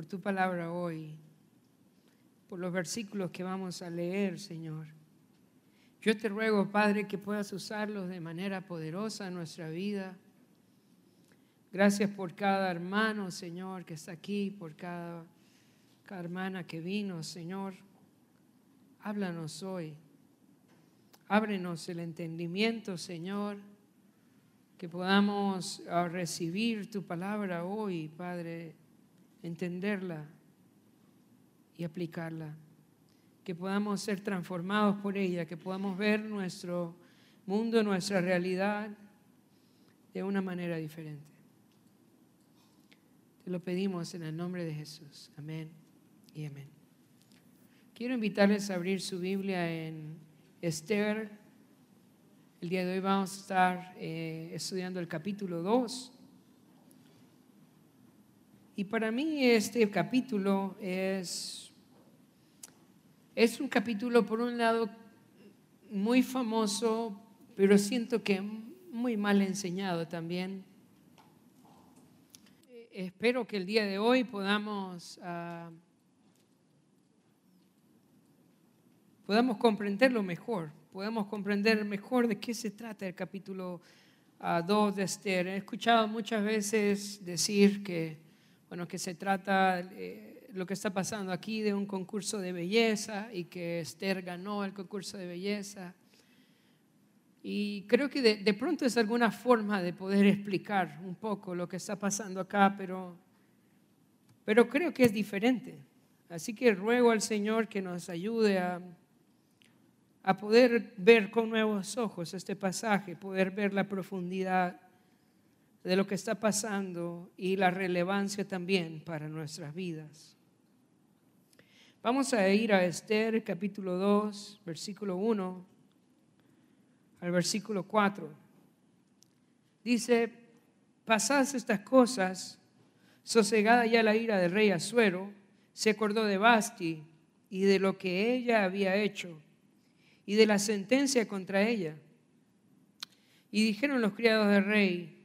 por tu palabra hoy, por los versículos que vamos a leer, Señor. Yo te ruego, Padre, que puedas usarlos de manera poderosa en nuestra vida. Gracias por cada hermano, Señor, que está aquí, por cada, hermana que vino, Señor. Háblanos hoy. Ábrenos el entendimiento, Señor, que podamos ah, recibir tu palabra hoy, Padre, entenderla y aplicarla. Que podamos ser transformados por ella, que podamos ver nuestro mundo, nuestra realidad de una manera diferente. Te lo pedimos en el nombre de Jesús. Amén y amén. Quiero invitarles a abrir su Biblia en Esther. El día de hoy vamos a estar eh, estudiando el capítulo 2. Y para mí este capítulo es, es un capítulo, por un lado, muy famoso, pero siento que muy mal enseñado también. Espero que el día de hoy podamos... Ah, podamos comprenderlo mejor, podamos comprender mejor de qué se trata el capítulo 2 ah, de Esther. He escuchado muchas veces decir que, bueno, que se trata eh, lo que está pasando aquí de un concurso de belleza y que Esther ganó el concurso de belleza. Y creo que de, de pronto es alguna forma de poder explicar un poco lo que está pasando acá, pero, pero creo que es diferente. Así que ruego al Señor que nos ayude a a poder ver con nuevos ojos este pasaje, poder ver la profundidad de lo que está pasando y la relevancia también para nuestras vidas. Vamos a ir a Esther capítulo 2, versículo 1 al versículo 4. Dice, pasadas estas cosas, sosegada ya la ira del rey Asuero, se acordó de Basti y de lo que ella había hecho y de la sentencia contra ella. Y dijeron los criados del rey,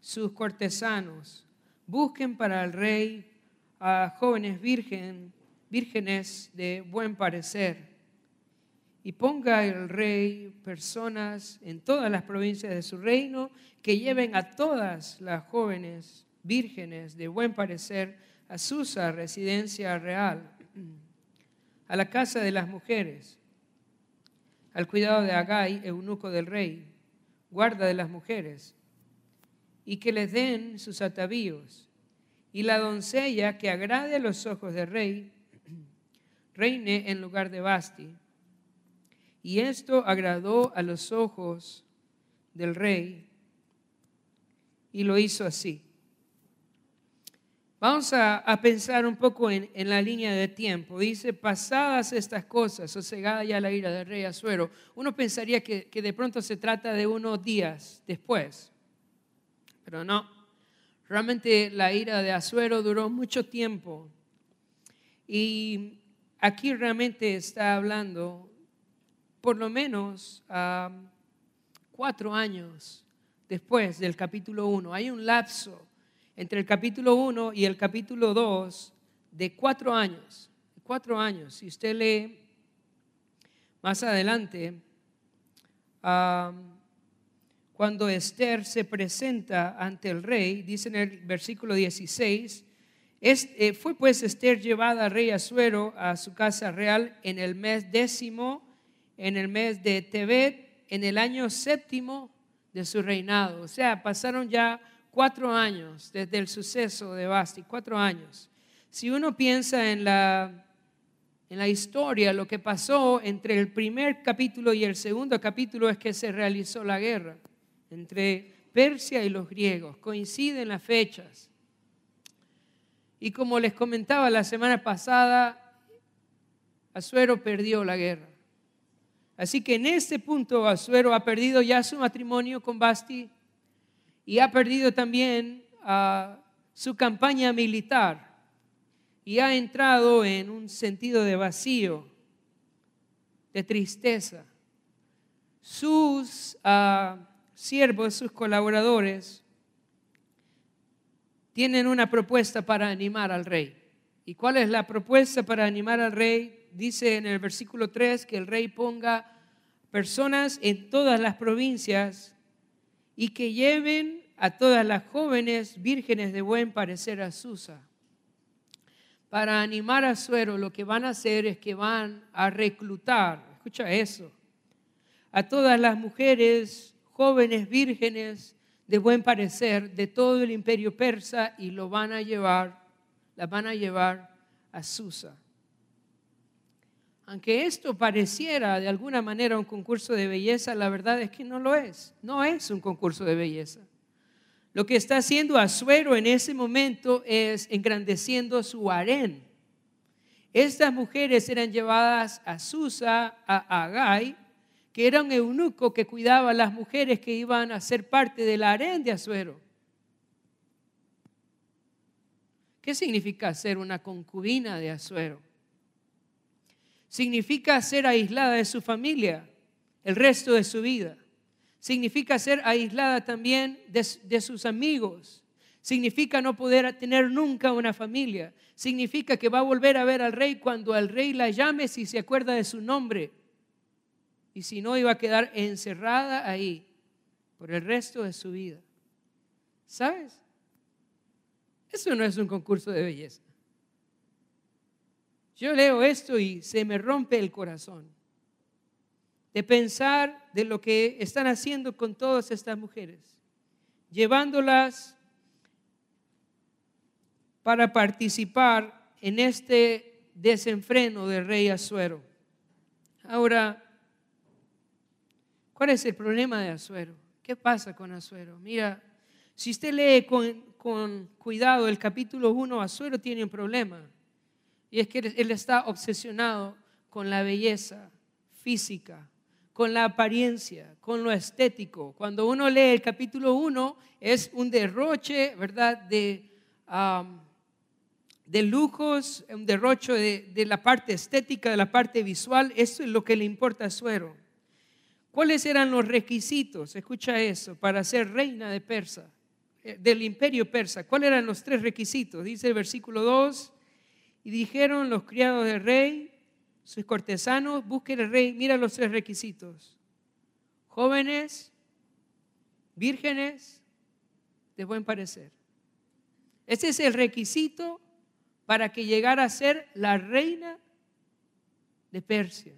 sus cortesanos, busquen para el rey a jóvenes virgen, vírgenes de buen parecer, y ponga el rey personas en todas las provincias de su reino que lleven a todas las jóvenes vírgenes de buen parecer a Susa, residencia real, a la casa de las mujeres al cuidado de Agai, eunuco del rey, guarda de las mujeres, y que les den sus atavíos, y la doncella que agrade a los ojos del rey, reine en lugar de Basti. Y esto agradó a los ojos del rey, y lo hizo así. Vamos a, pensar un poco en, la línea de tiempo. Dice, pasadas estas cosas, sosegada ya la ira del rey Azuero, uno pensaría que, que de pronto se trata de unos días después, pero no. Realmente la ira de Azuero duró mucho tiempo. Y aquí realmente está hablando por lo menos cuatro años después del capítulo 1. Hay un lapso entre el capítulo 1 y el capítulo 2 de cuatro años. Cuatro años. Si usted lee más adelante, cuando Esther se presenta ante el rey, dice en el versículo 16, eh, fue pues Esther llevada al rey Asuero a su casa real en el mes décimo, en el mes de Tebet, en el año séptimo de su reinado. O sea, pasaron ya cuatro años desde el suceso de Basti, cuatro años. Si uno piensa en la, en la historia, lo que pasó entre el primer capítulo y el segundo capítulo es que se realizó la guerra entre Persia y los griegos. Coinciden las fechas. Y como les comentaba la semana pasada, Azuero perdió la guerra. Así que en este punto Azuero ha perdido ya su matrimonio con Basti, y ha perdido también ah, su campaña militar y ha entrado en un sentido de vacío, de tristeza. Sus uh, siervos, sus colaboradores, tienen una propuesta para animar al rey. ¿Y cuál es la propuesta para animar al rey? Dice en el versículo 3 que el rey ponga personas en todas las provincias y que lleven a todas las jóvenes vírgenes de buen parecer a Susa. Para animar a Suero lo que van a hacer es que van a reclutar, escucha eso, a todas las mujeres jóvenes vírgenes de buen parecer de todo el imperio persa y lo van a llevar, las van a llevar a Susa. Aunque esto pareciera de alguna manera un concurso de belleza, la verdad es que no lo es. No es un concurso de belleza. Lo que está haciendo Azuero en ese momento es engrandeciendo su harén. Estas mujeres eran llevadas a Susa, a Agai, que era un eunuco que cuidaba a las mujeres que iban a ser parte del harén de Azuero. ¿Qué significa ser una concubina de Azuero? significa ser aislada de su familia el resto de su vida. Significa ser aislada también de, sus amigos. Significa no poder tener nunca una familia. Significa que va a volver a ver al rey cuando al rey la llame si se acuerda de su nombre. Y si no, iba a quedar encerrada ahí por el resto de su vida. ¿Sabes? Eso no es un concurso de belleza. Yo leo esto y se me rompe el corazón de pensar de lo que están haciendo con todas estas mujeres, llevándolas para participar en este desenfreno del rey Azuero. Ahora, ¿cuál es el problema de Azuero? ¿Qué pasa con Azuero? Mira, si usted lee con, con cuidado el capítulo 1, Azuero tiene un problema. Y es que él está obsesionado con la belleza física, con la apariencia, con lo estético. Cuando uno lee el capítulo 1 es un derroche, ¿verdad?, de, de lujos, un derroche de, de, la parte estética, de la parte visual. Eso es lo que le importa a Suero. ¿Cuáles eran los requisitos? Escucha eso, para ser reina de Persa, eh, del imperio persa. ¿Cuáles eran los tres requisitos? Dice el versículo 2 y dijeron los criados del rey, sus cortesanos, busquen el rey, mira los tres requisitos. Jóvenes, vírgenes, de buen parecer. Ese es el requisito para que llegara a ser la reina de Persia.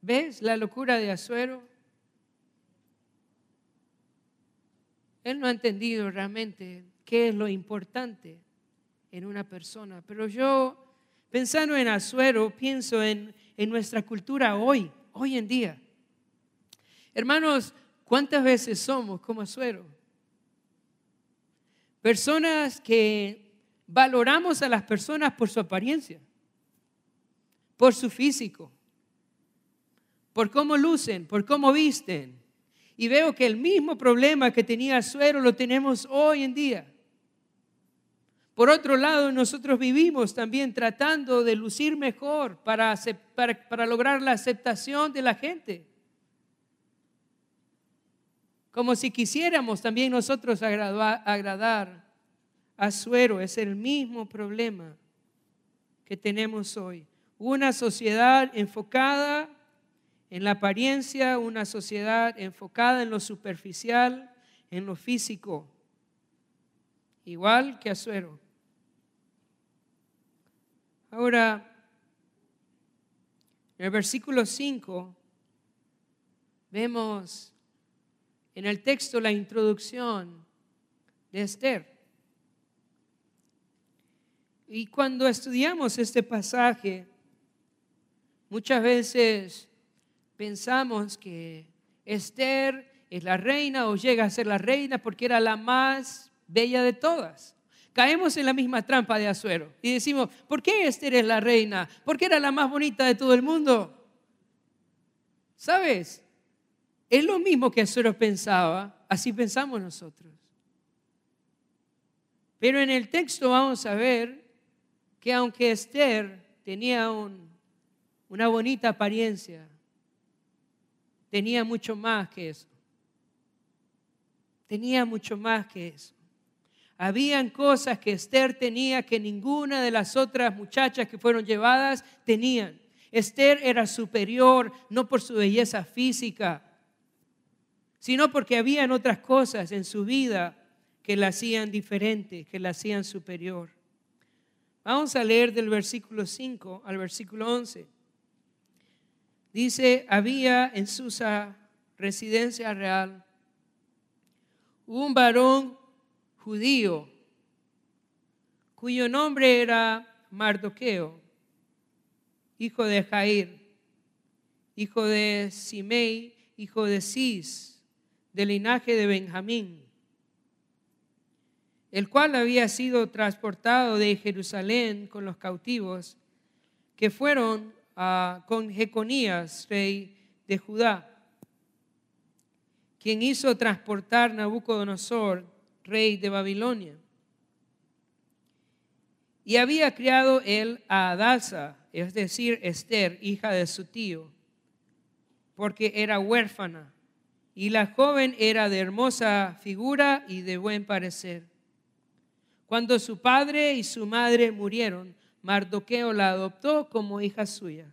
¿Ves la locura de Azuero? Él no ha entendido realmente qué es lo importante en una persona. Pero yo, pensando en Azuero, pienso en, en nuestra cultura hoy, hoy en día. Hermanos, ¿cuántas veces somos como Azuero? Personas que valoramos a las personas por su apariencia, por su físico, por cómo lucen, por cómo visten. Y veo que el mismo problema que tenía Azuero lo tenemos hoy en día. Por otro lado, nosotros vivimos también tratando de lucir mejor para, para, lograr la aceptación de la gente. Como si quisiéramos también nosotros agradar, agradar a Suero. Es el mismo problema que tenemos hoy. Una sociedad enfocada en la apariencia, una sociedad enfocada en lo superficial, en lo físico, igual que Azuero. Ahora, en el versículo 5 vemos en el texto la introducción de Esther. Y cuando estudiamos este pasaje, muchas veces pensamos que Esther es la reina o llega a ser la reina porque era la más bella de todas caemos en la misma trampa de Azuero y decimos, ¿por qué Esther es la reina? ¿Por qué era la más bonita de todo el mundo? ¿Sabes? Es lo mismo que Azuero pensaba, así pensamos nosotros. Pero en el texto vamos a ver que aunque Esther tenía una bonita apariencia, tenía mucho más que eso. Tenía mucho más que eso. Habían cosas que Esther tenía que ninguna de las otras muchachas que fueron llevadas tenían. Esther era superior no por su belleza física, sino porque habían otras cosas en su vida que la hacían diferente, que la hacían superior. Vamos a leer del versículo 5 al versículo 11. Dice, había en Susa residencia real un varón judío cuyo nombre era Mardoqueo, hijo de Jair, hijo de Simei, hijo de Cis, del linaje de Benjamín, el cual había sido transportado de Jerusalén con los cautivos que fueron con Jeconías, rey de Judá, quien hizo transportar Nabucodonosor, rey de Babilonia. Y había criado él a Adasa, es decir, Esther, hija de su tío, porque era huérfana, y la joven era de hermosa figura y de buen parecer. Cuando su padre y su madre murieron, Mardoqueo la adoptó como hija suya.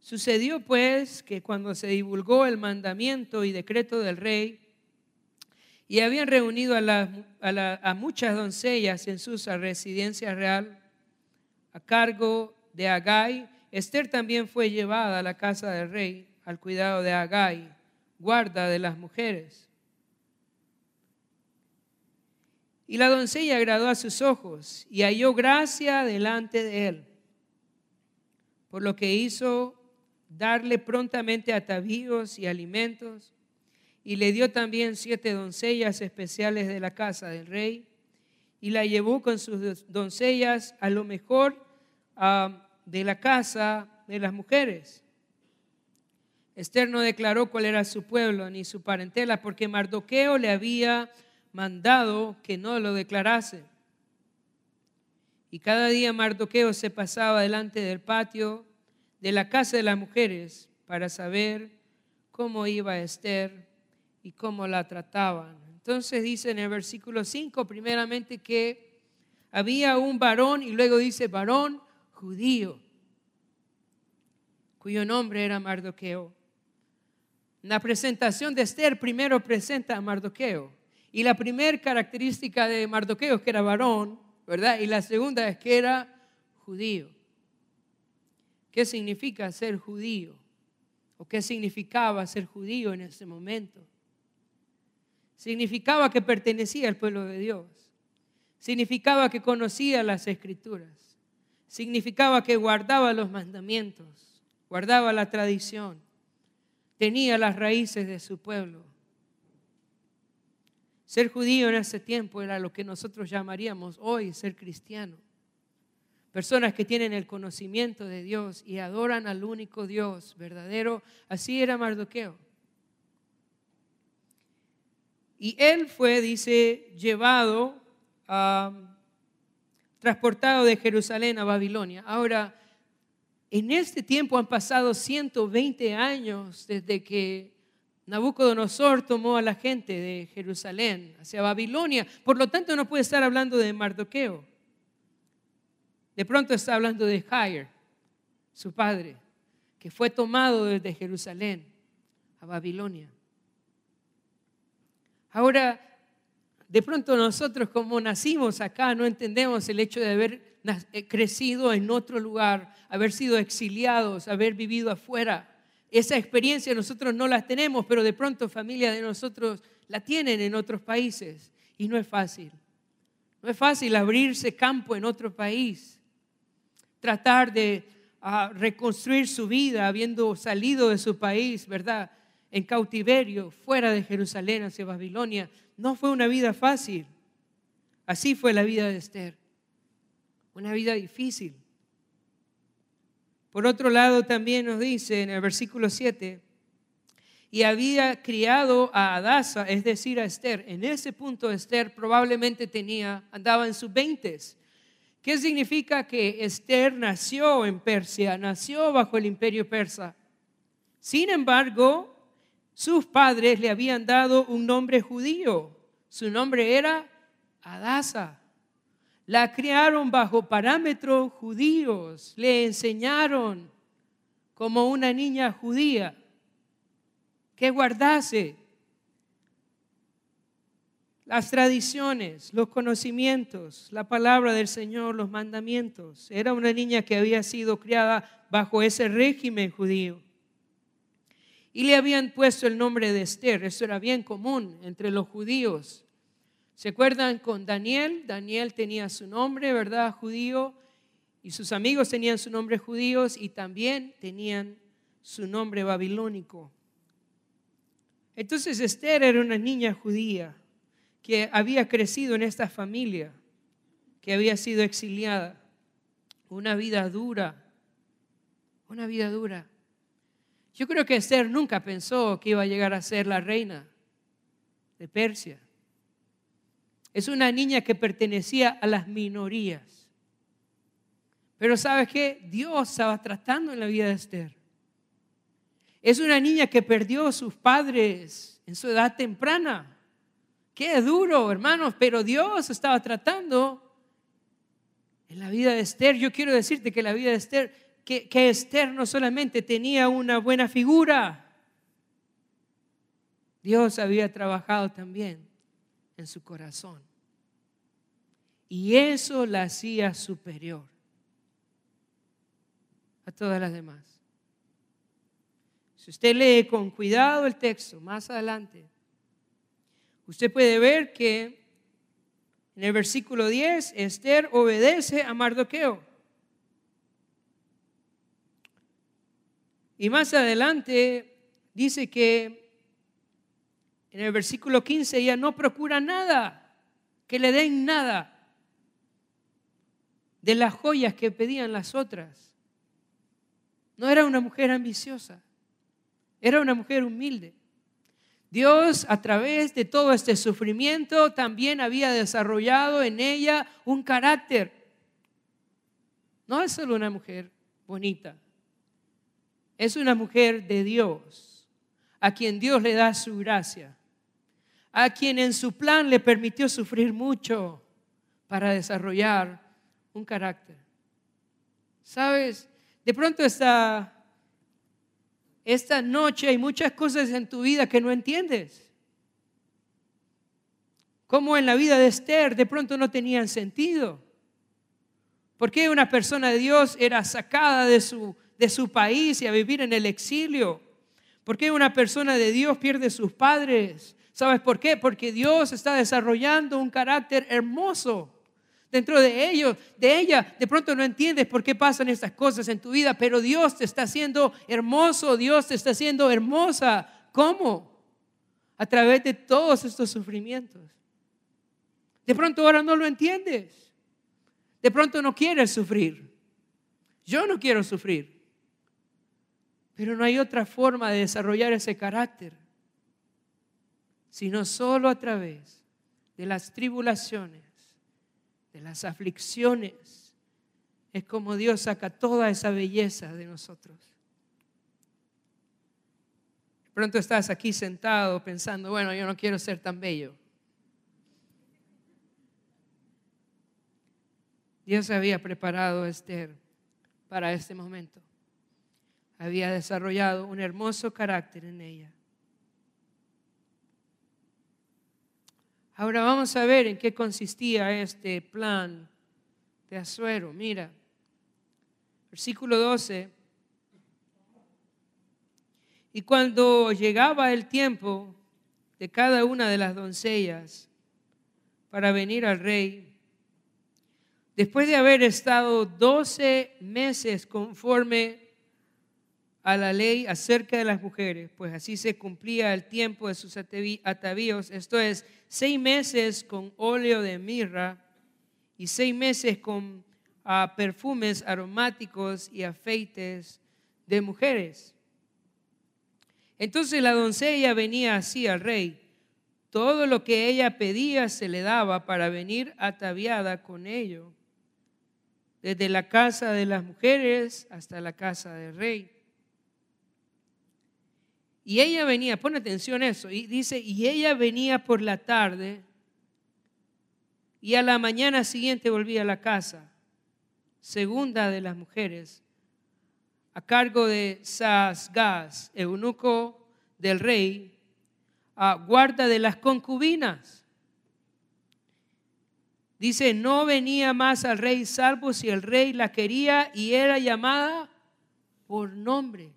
Sucedió pues que cuando se divulgó el mandamiento y decreto del rey, y habían reunido a, muchas doncellas en su residencia real, a cargo de Agai, Esther también fue llevada a la casa del rey al cuidado de Agai, guarda de las mujeres. Y la doncella agradó a sus ojos y halló gracia delante de él, por lo que hizo darle prontamente atavíos y alimentos, y le dio también siete doncellas especiales de la casa del rey, y la llevó con sus doncellas a lo mejor de la casa de las mujeres. Esther no declaró cuál era su pueblo ni su parentela, porque Mardoqueo le había mandado que no lo declarase. Y cada día Mardoqueo se pasaba delante del patio de la casa de las mujeres para saber cómo iba Esther y cómo la trataban. Entonces dice en el versículo 5 primeramente que había un varón y luego dice varón judío, cuyo nombre era Mardoqueo. La presentación de Esther primero presenta a Mardoqueo. Y la primera característica de Mardoqueo es que era varón, ¿verdad? Y la segunda es que era judío. ¿Qué significa ser judío? ¿O qué significaba ser judío en ese momento? Significaba que pertenecía al pueblo de Dios. Significaba que conocía las escrituras. Significaba que guardaba los mandamientos, guardaba la tradición, tenía las raíces de su pueblo ser judío en ese tiempo era lo que nosotros llamaríamos hoy ser cristiano. Personas que tienen el conocimiento de Dios y adoran al único Dios verdadero. Así era Mardoqueo. Y él fue, dice, llevado, transportado de Jerusalén a Babilonia. Ahora, en este tiempo han pasado 120 años desde que Nabucodonosor tomó a la gente de Jerusalén hacia Babilonia. Por lo tanto, no puede estar hablando de Mardoqueo. De pronto está hablando de Jair, su padre, que fue tomado desde Jerusalén a Babilonia. Ahora, de pronto nosotros como nacimos acá no entendemos el hecho de haber eh, crecido en otro lugar, haber sido exiliados, haber vivido afuera esa experiencia nosotros no la tenemos, pero de pronto familia de nosotros la tienen en otros países y no es fácil. No es fácil abrirse campo en otro país, tratar de ah, reconstruir su vida habiendo salido de su país, ¿verdad? En cautiverio, fuera de Jerusalén hacia Babilonia. No fue una vida fácil. Así fue la vida de Esther. Una vida difícil. Por otro lado, también nos dice en el versículo 7, y había criado a Adasa, es decir, a Esther. En ese punto Esther probablemente tenía, andaba en sus veintes. ¿Qué significa que Esther nació en Persia, nació bajo el imperio persa? Sin embargo, sus padres le habían dado un nombre judío. Su nombre era Adasa. La criaron bajo parámetros judíos, le enseñaron como una niña judía que guardase las tradiciones, los conocimientos, la palabra del Señor, los mandamientos. Era una niña que había sido criada bajo ese régimen judío. Y le habían puesto el nombre de Esther, eso era bien común entre los judíos. ¿Se acuerdan con Daniel? Daniel tenía su nombre, ¿verdad? Judío. Y sus amigos tenían su nombre judíos y también tenían su nombre babilónico. Entonces Esther era una niña judía que había crecido en esta familia, que había sido exiliada. Una vida dura, una vida dura. Yo creo que Esther nunca pensó que iba a llegar a ser la reina de Persia. Es una niña que pertenecía a las minorías. Pero ¿sabes qué? Dios estaba tratando en la vida de Esther. Es una niña que perdió a sus padres en su edad temprana. Qué duro, hermanos, pero Dios estaba tratando en la vida de Esther. Yo quiero decirte que la vida de Esther, que, que Esther no solamente tenía una buena figura, Dios había trabajado también en su corazón. Y eso la hacía superior a todas las demás. Si usted lee con cuidado el texto más adelante, Usted puede ver que en el versículo 10, Esther obedece a Mardoqueo. Y más adelante dice que en el versículo 15 ella no procura nada, que le den nada de las joyas que pedían las otras. No era una mujer ambiciosa, era una mujer humilde. Dios a través de todo este sufrimiento también había desarrollado en ella un carácter. No es solo una mujer bonita, es una mujer de Dios, a quien Dios le da su gracia, a quien en su plan le permitió sufrir mucho para desarrollar un carácter. ¿Sabes? De pronto está esta noche hay muchas cosas en tu vida que no entiendes. Como en la vida de Esther de pronto no tenían sentido. ¿Por qué una persona de Dios era sacada de su, de su país y a vivir en el exilio? ¿Por qué una persona de Dios pierde sus padres? ¿Sabes por qué? Porque Dios está desarrollando un carácter hermoso dentro de ellos, de ella. De pronto no entiendes por qué pasan estas cosas en tu vida, pero Dios te está haciendo hermoso, Dios te está haciendo hermosa. ¿Cómo? A través de todos estos sufrimientos. De pronto ahora no lo entiendes. De pronto no quieres sufrir. Yo no quiero sufrir. Pero no hay otra forma de desarrollar ese carácter, sino solo a través de las tribulaciones de las aflicciones, es como Dios saca toda esa belleza de nosotros. Pronto estás aquí sentado pensando, bueno, yo no quiero ser tan bello. Dios había preparado a Esther para este momento. Había desarrollado un hermoso carácter en ella. Ahora vamos a ver en qué consistía este plan de Azuero. Mira, versículo 12. Y cuando llegaba el tiempo de cada una de las doncellas para venir al rey, después de haber estado 12 meses conforme a la ley acerca de las mujeres, pues así se cumplía el tiempo de sus atavíos, esto es, seis meses con óleo de mirra y seis meses con ah, perfumes aromáticos y afeites de mujeres. Entonces la doncella venía así al rey. Todo lo que ella pedía se le daba para venir ataviada con ello, desde la casa de las mujeres hasta la casa del rey. Y ella venía, pon atención a eso, y dice, y ella venía por la tarde y a la mañana siguiente volvía a la casa, segunda de las mujeres, a cargo de Sasgaz, eunuco del rey, a guarda de las concubinas. Dice, no venía más al rey salvo si el rey la quería y era llamada por nombre.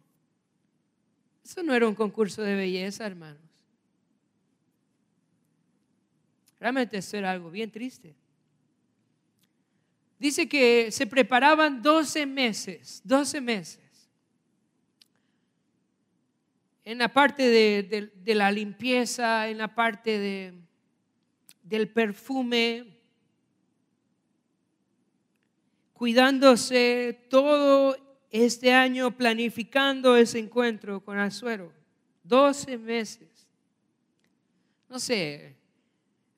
Eso no era un concurso de belleza, hermanos. Realmente eso era algo bien triste. Dice que se preparaban 12 meses, 12 meses. En la parte de, la limpieza, en la parte de, del perfume, cuidándose todo este año, planificando ese encuentro con Azuero. 12 meses. No sé,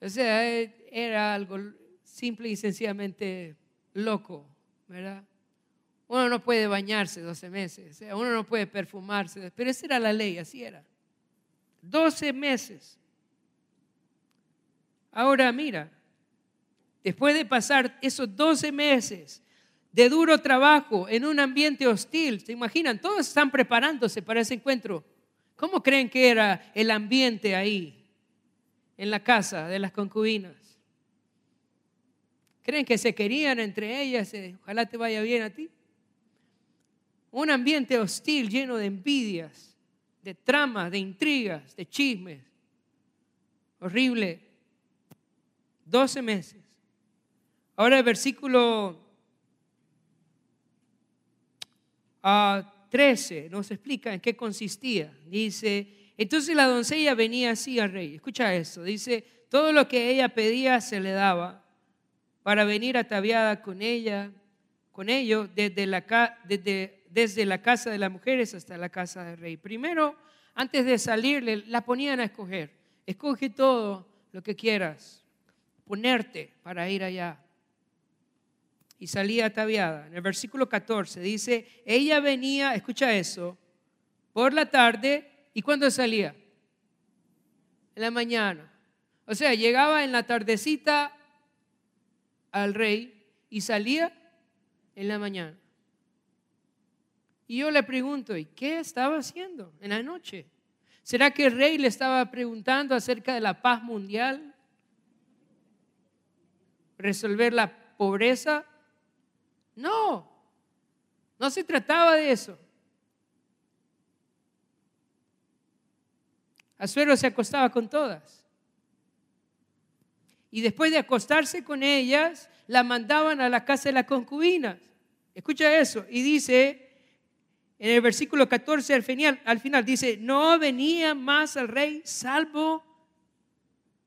o sea, era algo simple y sencillamente loco, ¿verdad? Uno no puede bañarse 12 meses, uno no puede perfumarse, pero esa era la ley, así era. 12 meses. Ahora mira, después de pasar esos 12 meses de duro trabajo en un ambiente hostil, ¿se imaginan? Todos están preparándose para ese encuentro. ¿Cómo creen que era el ambiente ahí? en la casa de las concubinas. ¿Creen que se querían entre ellas? Eh, ojalá te vaya bien a ti. Un ambiente hostil lleno de envidias, de tramas, de intrigas, de chismes. Horrible. 12 meses. Ahora el versículo 13 ah, nos explica en qué consistía. Dice, entonces la doncella venía así al rey. Escucha eso. Dice, todo lo que ella pedía se le daba para venir ataviada con ella, con ello, desde la, desde, desde la casa de las mujeres hasta la casa del rey. Primero, antes de salir, la ponían a escoger. Escoge todo lo que quieras, ponerte para ir allá. Y salía ataviada. En el versículo 14 dice, ella venía, escucha eso, por la tarde ¿Y cuándo salía? En la mañana. O sea, llegaba en la tardecita al rey y salía en la mañana. Y yo le pregunto, ¿y qué estaba haciendo en la noche? ¿Será que el rey le estaba preguntando acerca de la paz mundial? ¿Resolver la pobreza? No, no se trataba de eso. Azuero se acostaba con todas. Y después de acostarse con ellas, la mandaban a la casa de las concubinas. Escucha eso. Y dice, en el versículo 14 al final, al final dice, no venía más al rey salvo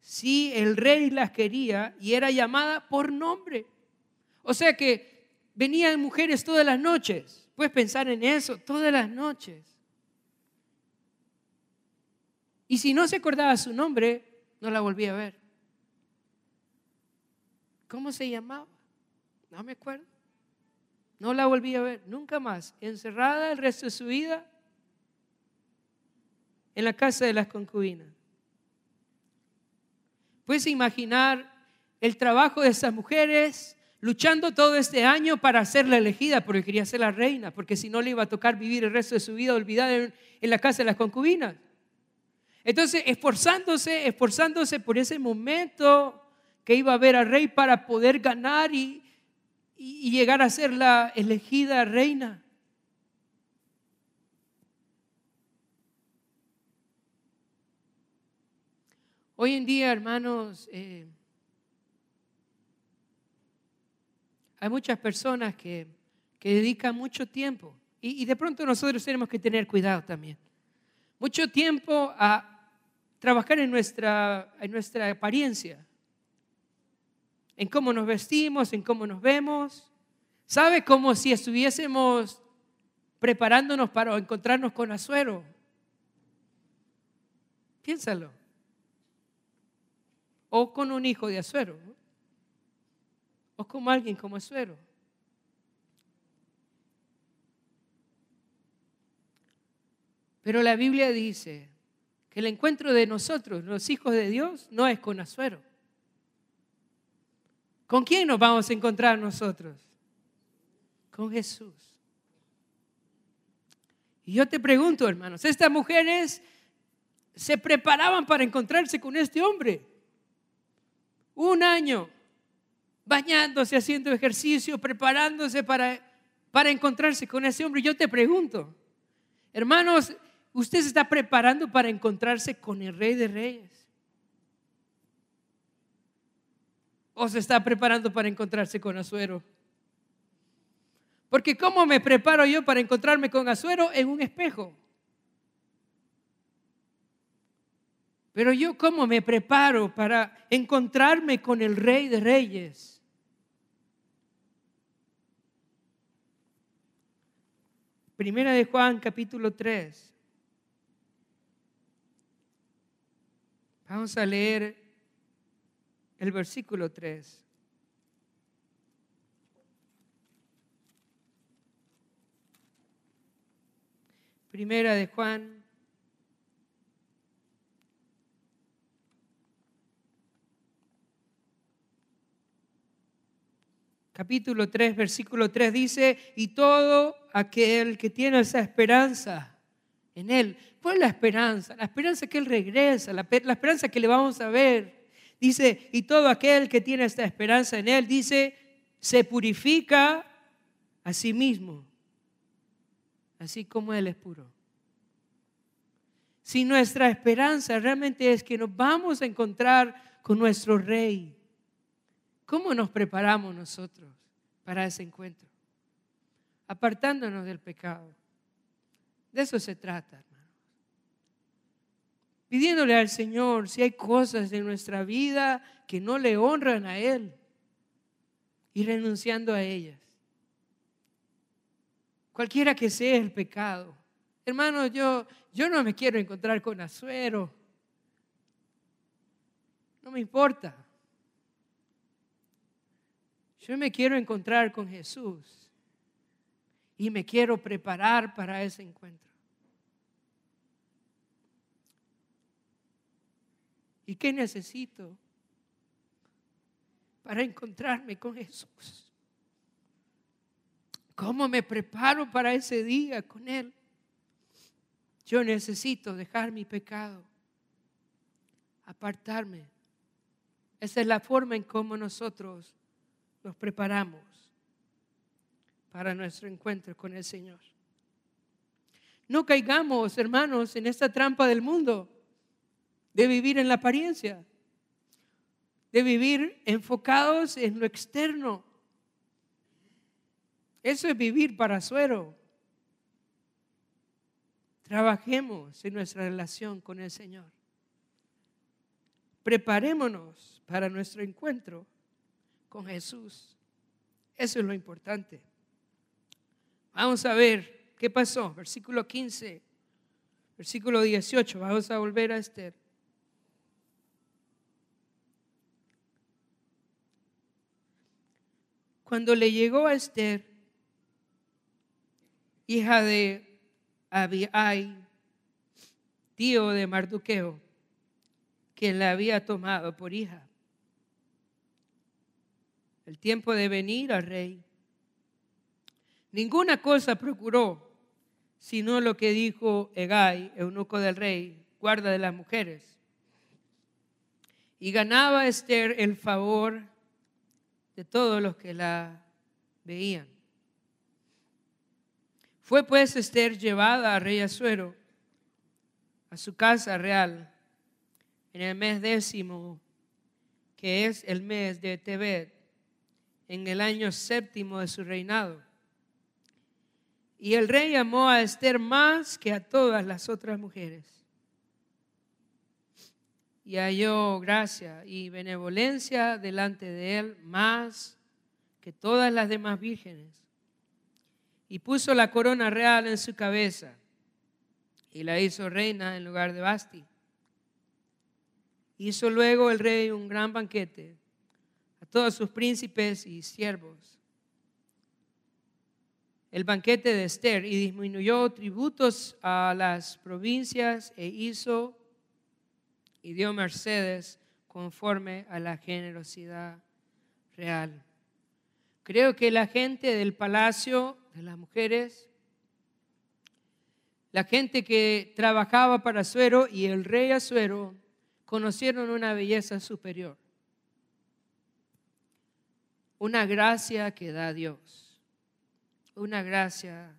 si el rey las quería y era llamada por nombre. O sea que venían mujeres todas las noches. Puedes pensar en eso, todas las noches. Y si no se acordaba su nombre, no la volví a ver. ¿Cómo se llamaba? No me acuerdo. No la volví a ver, nunca más. Encerrada el resto de su vida en la casa de las concubinas. Puedes imaginar el trabajo de esas mujeres luchando todo este año para la elegida porque quería ser la reina, porque si no le iba a tocar vivir el resto de su vida olvidada en, en la casa de las concubinas. Entonces, esforzándose, esforzándose por ese momento que iba a ver al rey para poder ganar y, llegar a ser la elegida reina. Hoy en día, hermanos, eh, hay muchas personas que, dedican mucho tiempo y, y, de pronto nosotros tenemos que tener cuidado también. Mucho tiempo a trabajar en nuestra, en nuestra apariencia, en cómo nos vestimos, en cómo nos vemos. ¿Sabe? Como si estuviésemos preparándonos para encontrarnos con Azuero. Piénsalo. O con un hijo de Azuero. O como alguien como Azuero. Pero la Biblia dice el encuentro de nosotros, los hijos de Dios, no es con Azuero. ¿Con quién nos vamos a encontrar nosotros? Con Jesús. Y yo te pregunto, hermanos, estas mujeres se preparaban para encontrarse con este hombre. Un año bañándose, haciendo ejercicio, preparándose para, para encontrarse con ese hombre. Yo te pregunto, hermanos, ¿usted se está preparando para encontrarse con el rey de reyes? ¿O se está preparando para encontrarse con Azuero? Porque ¿cómo me preparo yo para encontrarme con Azuero? En un espejo. Pero yo cómo me preparo para encontrarme con el Rey de Reyes. Primera de Juan capítulo 3. Vamos a leer el versículo 3. Primera de Juan capítulo 3, versículo 3 dice, y todo aquel que tiene esa esperanza en Él, ¿cuál es la esperanza? La esperanza que Él regresa, la, la esperanza que le vamos a ver. Dice, y todo aquel que tiene esta esperanza en Él, dice, se purifica a sí mismo, así como Él es puro. Si nuestra esperanza realmente es que nos vamos a encontrar con nuestro Rey, ¿Cómo nos preparamos nosotros para ese encuentro? Apartándonos del pecado. De eso se trata, hermanos. Pidiéndole al Señor si hay cosas en nuestra vida que no le honran a Él y renunciando a ellas. Cualquiera que sea el pecado. Hermanos, yo, yo no me quiero encontrar con Azuero. No me importa. Yo me quiero encontrar con Jesús y me quiero preparar para ese encuentro. ¿Y qué necesito para encontrarme con Jesús? ¿Cómo me preparo para ese día con Él? Yo necesito dejar mi pecado, apartarme. Esa es la forma en cómo nosotros nos preparamos para nuestro encuentro con el Señor. No caigamos, hermanos, en esta trampa del mundo de vivir en la apariencia, de vivir enfocados en lo externo. Eso es vivir para suero. Trabajemos en nuestra relación con el Señor. Preparémonos para nuestro encuentro con Jesús. Eso es lo importante. Vamos a ver qué pasó. Versículo 15, versículo 18. Vamos a volver a Esther. Cuando le llegó a Esther, hija de Abiai, tío de Marduqueo, quien la había tomado por hija el tiempo de venir al rey. Ninguna cosa procuró, sino lo que dijo Egay, eunuco del rey, guarda de las mujeres. Y ganaba Esther el favor de todos los que la veían. Fue pues Esther llevada a rey Azuero a su casa real en el mes décimo, que es el mes de Tebet, en el año séptimo de su reinado. Y el rey amó a Esther más que a todas las otras mujeres. Y halló gracia y benevolencia delante de él más que todas las demás vírgenes. Y puso la corona real en su cabeza y la hizo reina en lugar de Basti. Hizo luego el rey un gran banquete todos sus príncipes y siervos. El banquete de Esther y disminuyó tributos a las provincias e hizo y dio mercedes conforme a la generosidad real. Creo que la gente del palacio, de las mujeres, la gente que trabajaba para Azuero y el rey Azuero conocieron una belleza superior, una gracia que da Dios, una gracia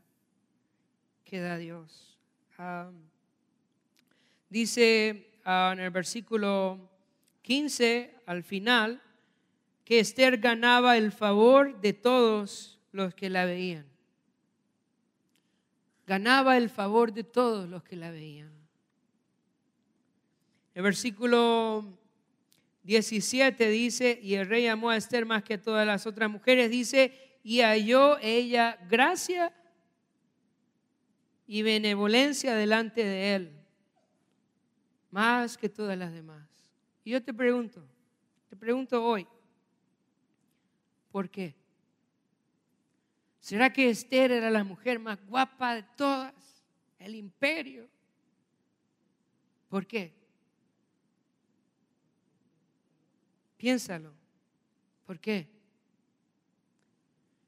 que da Dios. Ah, dice ah, en el versículo 15, al final, que Esther ganaba el favor de todos los que la veían ganaba el favor de todos los que la veían. El versículo 17 dice, y el rey amó a Esther más que a todas las otras mujeres, dice, y halló ella gracia y benevolencia delante de él, más que todas las demás. Y yo te pregunto, te pregunto hoy, ¿por qué? ¿Será que Esther era la mujer más guapa de todas? El imperio. ¿Por qué? Piénsalo. ¿Por qué?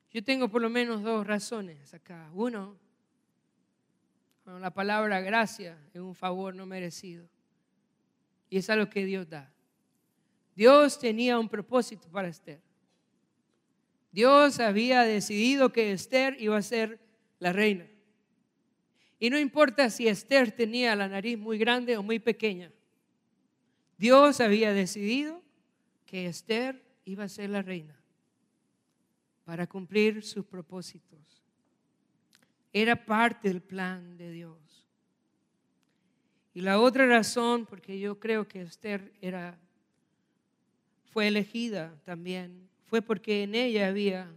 Yo tengo por lo menos dos razones acá. Uno, la palabra gracia es un favor no merecido. Y es algo que Dios da. Dios tenía un propósito para Esther. Dios había decidido que Esther iba a ser la reina. Y no importa si Esther tenía la nariz muy grande o muy pequeña. Dios había decidido que Esther iba a ser la reina para cumplir sus propósitos. Era parte del plan de Dios. Y la otra razón, porque yo creo que Esther era, fue elegida también fue porque en ella había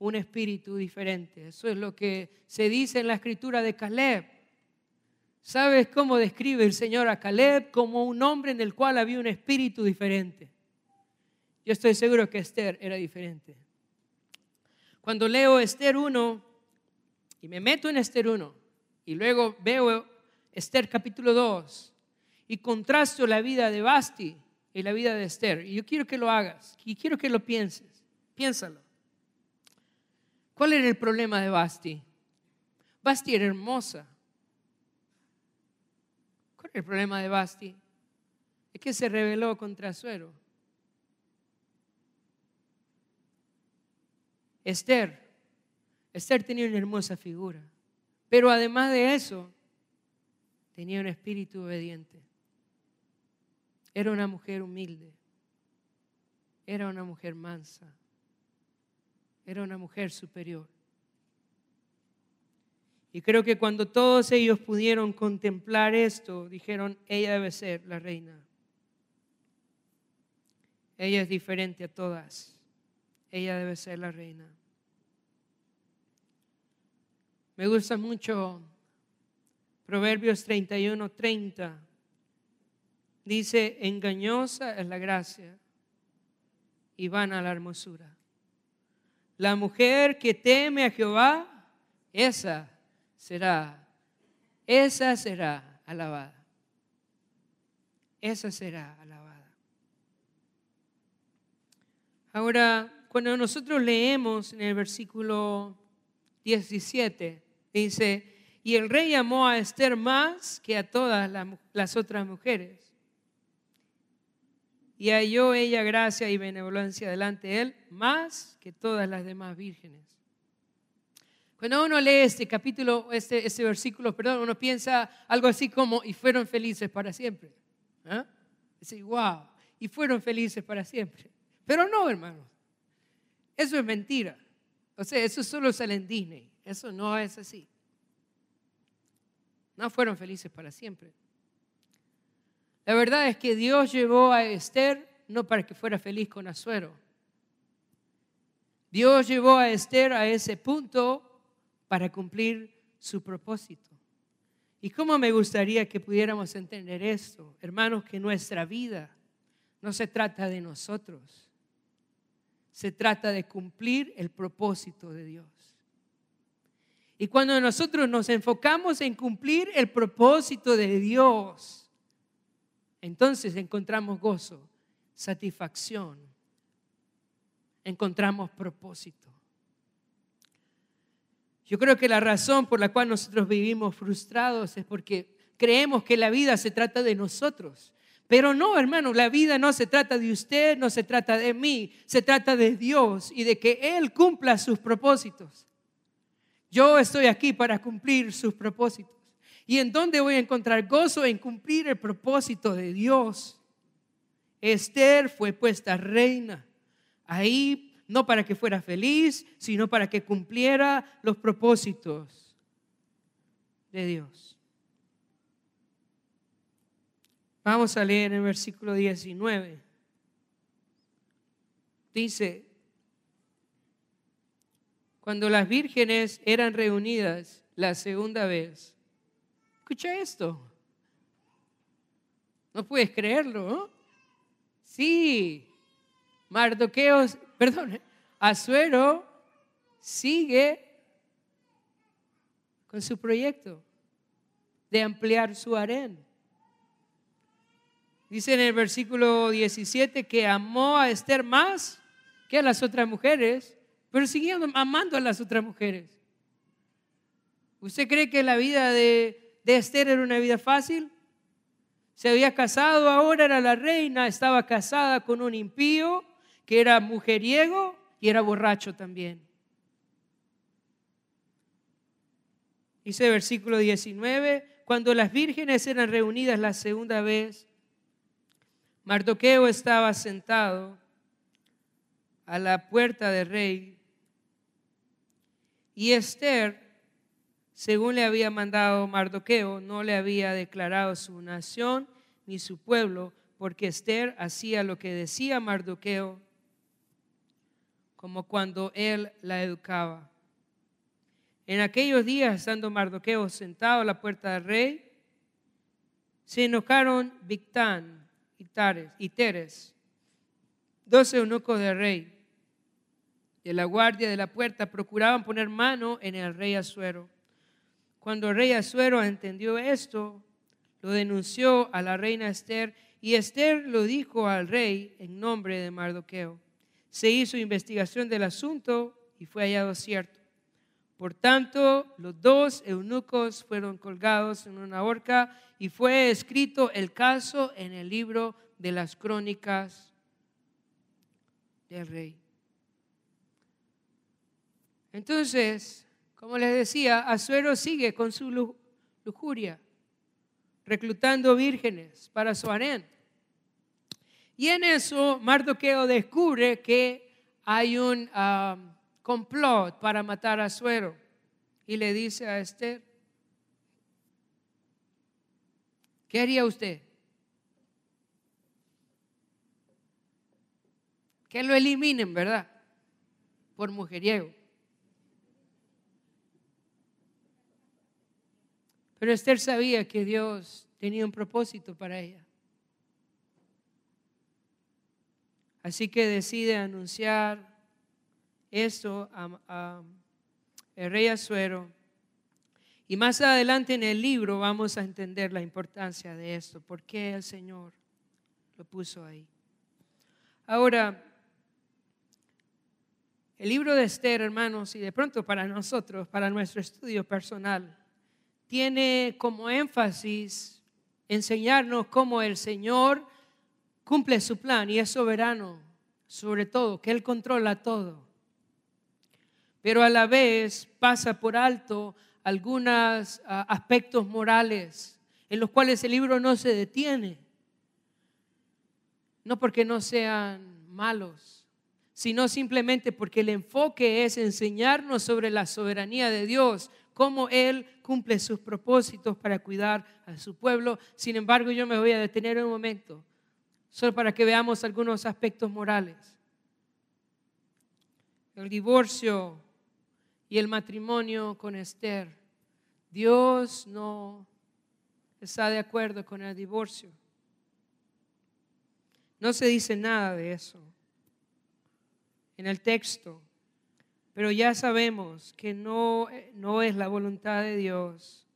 un espíritu diferente. Eso es lo que se dice en la escritura de Caleb. ¿Sabes cómo describe el Señor a Caleb? Como un hombre en el cual había un espíritu diferente. Yo estoy seguro que Esther era diferente. Cuando leo Esther 1 y me meto en Esther 1 y luego veo Esther capítulo 2 y contrasto la vida de Basti y la vida de Esther. Y yo quiero que lo hagas y quiero que lo pienses. Piénsalo. ¿Cuál era el problema de Basti? Basti era hermosa. ¿Cuál era el problema de Basti? Es que se rebeló contra Suero. Esther. Esther tenía una hermosa figura. Pero además de eso, tenía un espíritu obediente. Era una mujer humilde. Era una mujer mansa. Era una mujer superior. Y creo que cuando todos ellos pudieron contemplar esto, dijeron, ella debe ser la reina. Ella es diferente a todas. Ella debe ser la reina. Me gusta mucho Proverbios 31, 30. Dice, engañosa es la gracia y vana la hermosura. La mujer que teme a Jehová, esa será, esa será alabada. Esa será alabada. Ahora, cuando nosotros leemos en el versículo 17, dice, y el rey amó a Esther más que a todas las otras mujeres y halló ella gracia y benevolencia delante de él más que todas las demás vírgenes. Cuando uno lee este capítulo, este, este versículo, perdón, uno piensa algo así como, y fueron felices para siempre. ¿Ah? Dice, wow, y fueron felices para siempre. Pero no, hermanos, eso es mentira. O sea, eso solo sale en Disney, eso no es así. No fueron felices para siempre. La verdad es que Dios llevó a Esther no para que fuera feliz con Azuero. Dios llevó a Esther a ese punto para cumplir su propósito. Y cómo me gustaría que pudiéramos entender esto, hermanos, que nuestra vida no se trata de nosotros, se trata de cumplir el propósito de Dios. Y cuando nosotros nos enfocamos en cumplir el propósito de Dios, entonces encontramos gozo, satisfacción. encontramos propósito. Yo creo que la razón por la cual nosotros vivimos frustrados es porque creemos que la vida se trata de nosotros. Pero no, hermano, la vida no se trata de usted, no se trata de mí, se trata de Dios y de que Él cumpla sus propósitos. Yo estoy aquí para cumplir sus propósitos. ¿Y en dónde voy a encontrar gozo? En cumplir el propósito de Dios. Esther fue puesta reina. Ahí no para que fuera feliz, sino para que cumpliera los propósitos de Dios. Vamos a leer el versículo 19. Dice, cuando las vírgenes eran reunidas la segunda vez, escucha esto, no puedes creerlo, ¿no? Sí, Mardoqueo, perdón, Azuero sigue con su proyecto de ampliar su harén. Dice en el versículo 17 que amó a Esther más que a las otras mujeres, pero siguió amando a las otras mujeres. ¿Usted cree que la vida de, de Esther era una vida fácil? Se había casado, ahora era la reina, estaba casada con un impío que era mujeriego y era borracho también. Dice versículo 19, cuando las vírgenes eran reunidas la segunda vez, Mardoqueo estaba sentado a la puerta del rey y Esther, según le había mandado Mardoqueo, no le había declarado su nación ni su pueblo, porque Esther hacía lo que decía Mardoqueo, como cuando él la educaba. En aquellos días, estando Mardoqueo sentado a la puerta del rey, se enojaron Victán y Teres, dos eunucos del rey, de la guardia de la puerta, procuraban poner mano en el rey Azuero. Cuando el rey Azuero entendió esto, lo denunció a la reina Esther y Esther lo dijo al rey en nombre de Mardoqueo. Se hizo investigación del asunto y fue hallado cierto. Por tanto, los dos eunucos fueron colgados en una horca y fue escrito el caso en el libro de las crónicas del rey. Entonces, como les decía, Azuero sigue con su lujuria, reclutando vírgenes para su harén. Y en eso Mardoqueo descubre que hay un complot para matar a Suero y le dice a Esther, ¿qué haría usted? Que lo eliminen, ¿verdad? Por mujeriego. Pero Esther sabía que Dios tenía un propósito para ella. Así que decide anunciar esto a, rey Azuero. Y más adelante en el libro vamos a entender la importancia de esto, por qué el Señor lo puso ahí. Ahora, el libro de Esther, hermanos, y de pronto para nosotros, para nuestro estudio personal, tiene como énfasis enseñarnos cómo el Señor cumple su plan y es soberano sobre todo, que Él controla todo pero a la vez pasa por alto algunos ah, aspectos morales en los cuales el libro no se detiene. No porque no sean malos, sino simplemente porque el enfoque es enseñarnos sobre la soberanía de Dios, cómo Él cumple sus propósitos para cuidar a su pueblo. Sin embargo, yo me voy a detener un momento, solo para que veamos algunos aspectos morales. El divorcio y el matrimonio con Esther. Dios no está de acuerdo con el divorcio. No se dice nada de eso en el texto, pero ya sabemos que no, no es la voluntad de Dios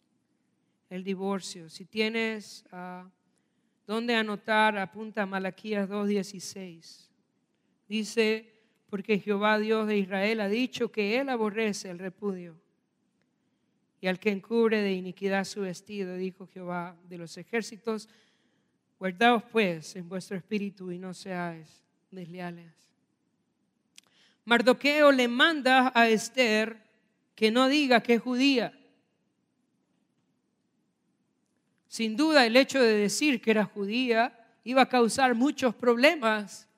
el divorcio. Si tienes uh, dónde anotar, apunta a Malaquías 2.16. Dice, porque Jehová Dios de Israel ha dicho que él aborrece el repudio. Y al que encubre de iniquidad su vestido, dijo Jehová de los ejércitos, guardaos pues en vuestro espíritu y no seáis desleales. Mardoqueo le manda a Esther que no diga que es judía. Sin duda el hecho de decir que era judía iba a causar muchos problemas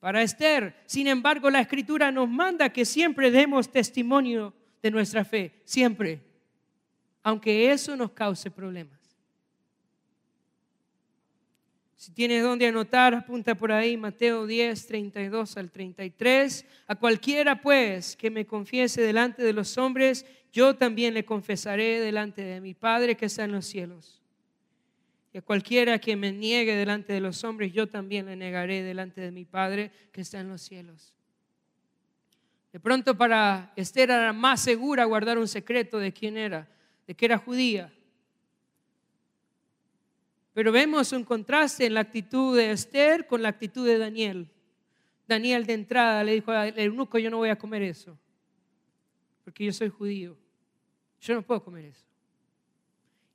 para Esther. Sin embargo, la escritura nos manda que siempre demos testimonio de nuestra fe, siempre, aunque eso nos cause problemas. Si tienes donde anotar, apunta por ahí Mateo 10, 32 al 33. A cualquiera pues que me confiese delante de los hombres, yo también le confesaré delante de mi Padre que está en los cielos. Y a cualquiera que me niegue delante de los hombres, yo también le negaré delante de mi Padre que está en los cielos. De pronto para Esther era más segura guardar un secreto de quién era, de que era judía. Pero vemos un contraste en la actitud de Esther con la actitud de Daniel. Daniel de entrada le dijo al eunuco, yo no voy a comer eso, porque yo soy judío. Yo no puedo comer eso.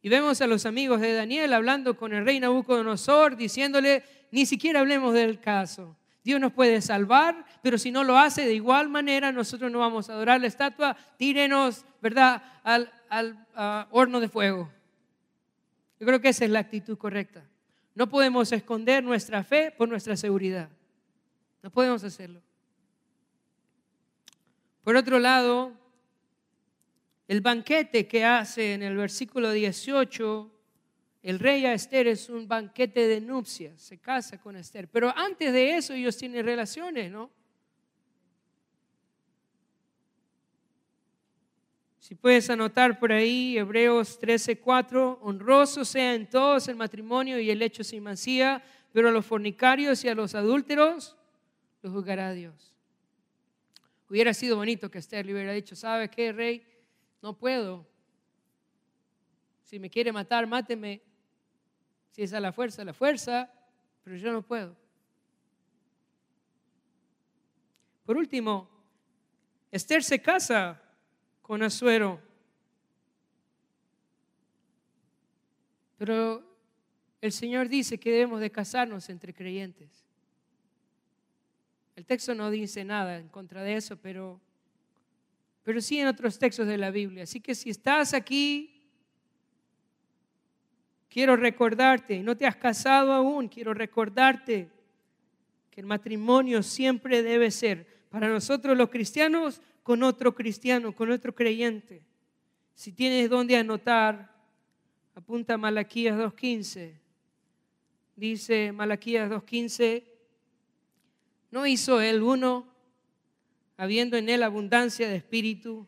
Y vemos a los amigos de Daniel hablando con el rey Nabucodonosor, diciéndole, ni siquiera hablemos del caso. Dios nos puede salvar, pero si no lo hace de igual manera, nosotros no vamos a adorar la estatua, tírenos, ¿verdad?, al, horno de fuego. Yo creo que esa es la actitud correcta. No podemos esconder nuestra fe por nuestra seguridad. No podemos hacerlo. Por otro lado, el banquete que hace en el versículo 18, el rey a Esther es un banquete de nupcias, se casa con Esther. Pero antes de eso ellos tienen relaciones, ¿no? Si puedes anotar por ahí, Hebreos 13:4, honroso sea en todos el matrimonio y el hecho sin mancía, pero a los fornicarios y a los adúlteros los juzgará Dios. Hubiera sido bonito que Esther le hubiera dicho, ¿sabe qué, rey? No puedo. Si me quiere matar, máteme. Si es a la fuerza, la fuerza, pero yo no puedo. Por último, Esther se casa con Azuero. Pero el Señor dice que debemos de casarnos entre creyentes. El texto no dice nada en contra de eso, pero pero sí en otros textos de la Biblia. Así que si estás aquí, quiero recordarte, no te has casado aún, quiero recordarte que el matrimonio siempre debe ser para nosotros los cristianos con otro cristiano, con otro creyente. Si tienes donde anotar, apunta Malaquías 2.15. Dice Malaquías 2.15, ¿no hizo él uno habiendo en él abundancia de espíritu.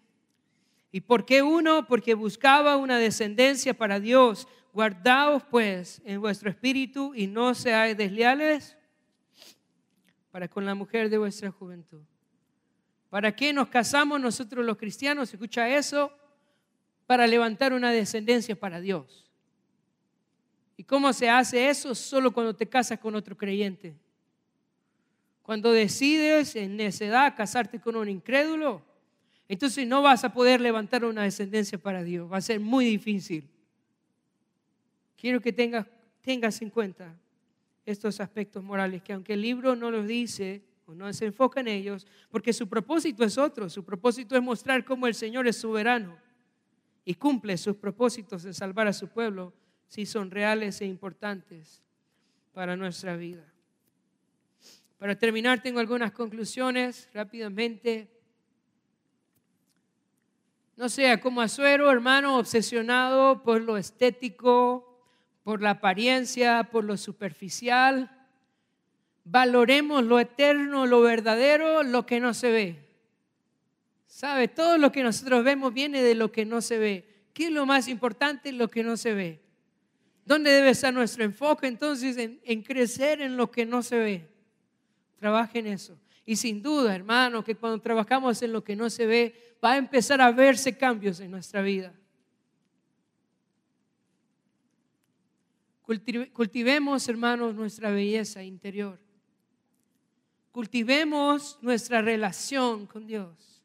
¿Y por qué uno? Porque buscaba una descendencia para Dios. Guardaos pues en vuestro espíritu y no seáis desleales para con la mujer de vuestra juventud. ¿Para qué nos casamos nosotros los cristianos? Escucha eso. Para levantar una descendencia para Dios. ¿Y cómo se hace eso? Solo cuando te casas con otro creyente. Cuando decides en necedad casarte con un incrédulo, entonces no vas a poder levantar una descendencia para Dios. Va a ser muy difícil. Quiero que tengas, tengas en cuenta estos aspectos morales, que aunque el libro no los dice no se enfoca en ellos, porque su propósito es otro, su propósito es mostrar cómo el Señor es soberano y cumple sus propósitos de salvar a su pueblo si son reales e importantes para nuestra vida. Para terminar, tengo algunas conclusiones rápidamente. No sea como Azuero, hermano, obsesionado por lo estético, por la apariencia, por lo superficial. Valoremos lo eterno, lo verdadero, lo que no se ve. ¿Sabe? Todo lo que nosotros vemos viene de lo que no se ve. ¿Qué es lo más importante? Lo que no se ve. ¿Dónde debe estar nuestro enfoque entonces en, en crecer en lo que no se ve? Trabaje en eso. Y sin duda, hermano, que cuando trabajamos en lo que no se ve, va a empezar a verse cambios en nuestra vida. Cultivemos, hermanos, nuestra belleza interior. Cultivemos nuestra relación con Dios.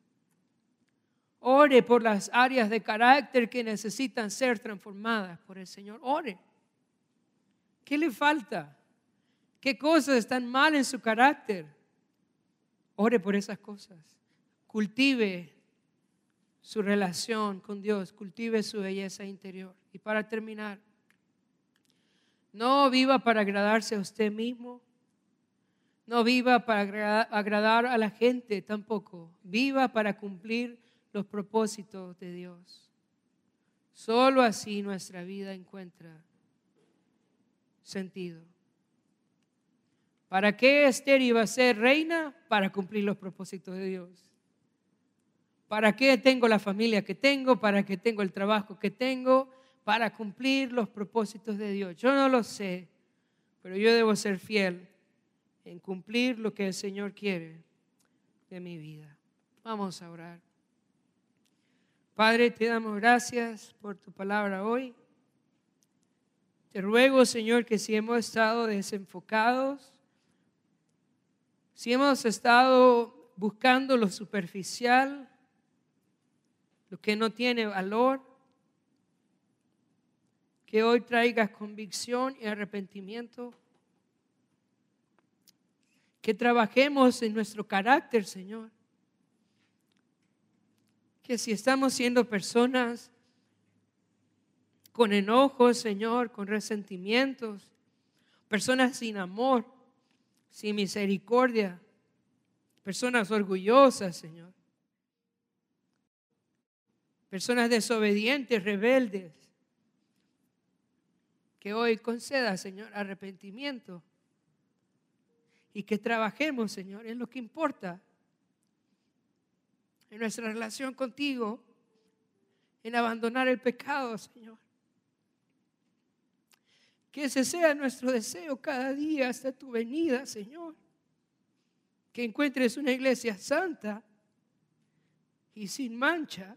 Ore por las áreas de carácter que necesitan ser transformadas por el Señor. Ore. ¿Qué le falta? ¿Qué cosas están mal en su carácter? Ore por esas cosas. Cultive su relación con Dios, cultive su belleza interior. Y para terminar, no viva para agradarse a usted mismo, no viva para agradar a la gente tampoco, viva para cumplir los propósitos de Dios. Solo así nuestra vida encuentra sentido. ¿Para qué Esther iba a ser reina? Para cumplir los propósitos de Dios. ¿Para qué tengo la familia que tengo? ¿Para qué tengo el trabajo que tengo? Para cumplir los propósitos de Dios. Yo no lo sé, pero yo debo ser fiel en cumplir lo que el Señor quiere de mi vida. Vamos a orar. Padre, te damos gracias por tu palabra hoy. Te ruego, Señor, que si hemos estado desenfocados, si hemos estado buscando lo superficial, lo que no tiene valor, que hoy traigas convicción y arrepentimiento. Que trabajemos en nuestro carácter, Señor. Que si estamos siendo personas con enojos, Señor, con resentimientos, personas sin amor, sin misericordia, personas orgullosas, Señor personas desobedientes, rebeldes. Que hoy conceda, Señor, arrepentimiento y que trabajemos, Señor, en lo que importa, en nuestra relación contigo, en abandonar el pecado, Señor. Que ese sea nuestro deseo cada día hasta tu venida, Señor. Que encuentres una iglesia santa y sin mancha